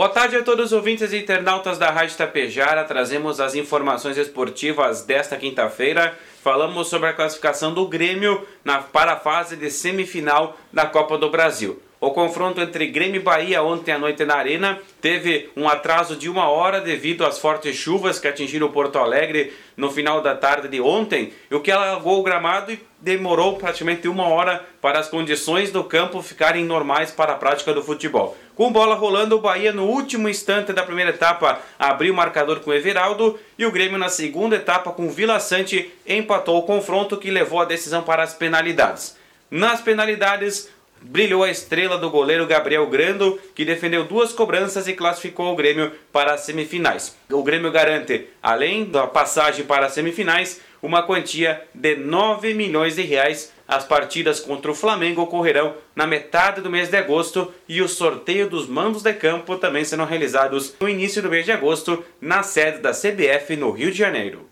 Boa tarde a todos os ouvintes e internautas da Rádio Tapejara. Trazemos as informações esportivas desta quinta-feira. Falamos sobre a classificação do Grêmio na, para a fase de semifinal da Copa do Brasil. O confronto entre Grêmio e Bahia ontem à noite na Arena teve um atraso de uma hora devido às fortes chuvas que atingiram Porto Alegre no final da tarde de ontem, o que alagou o gramado e demorou praticamente uma hora para as condições do campo ficarem normais para a prática do futebol. Com bola rolando, o Bahia no último instante da primeira etapa abriu o marcador com Everaldo e o Grêmio na segunda etapa com Vila Sante empatou o confronto que levou a decisão para as penalidades. Nas penalidades, brilhou a estrela do goleiro Gabriel Grando, que defendeu duas cobranças e classificou o Grêmio para as semifinais. O Grêmio garante, além da passagem para as semifinais, uma quantia de 9 milhões de reais. As partidas contra o Flamengo ocorrerão na metade do mês de agosto e o sorteio dos mandos de campo também serão realizados no início do mês de agosto na sede da CBF no Rio de Janeiro.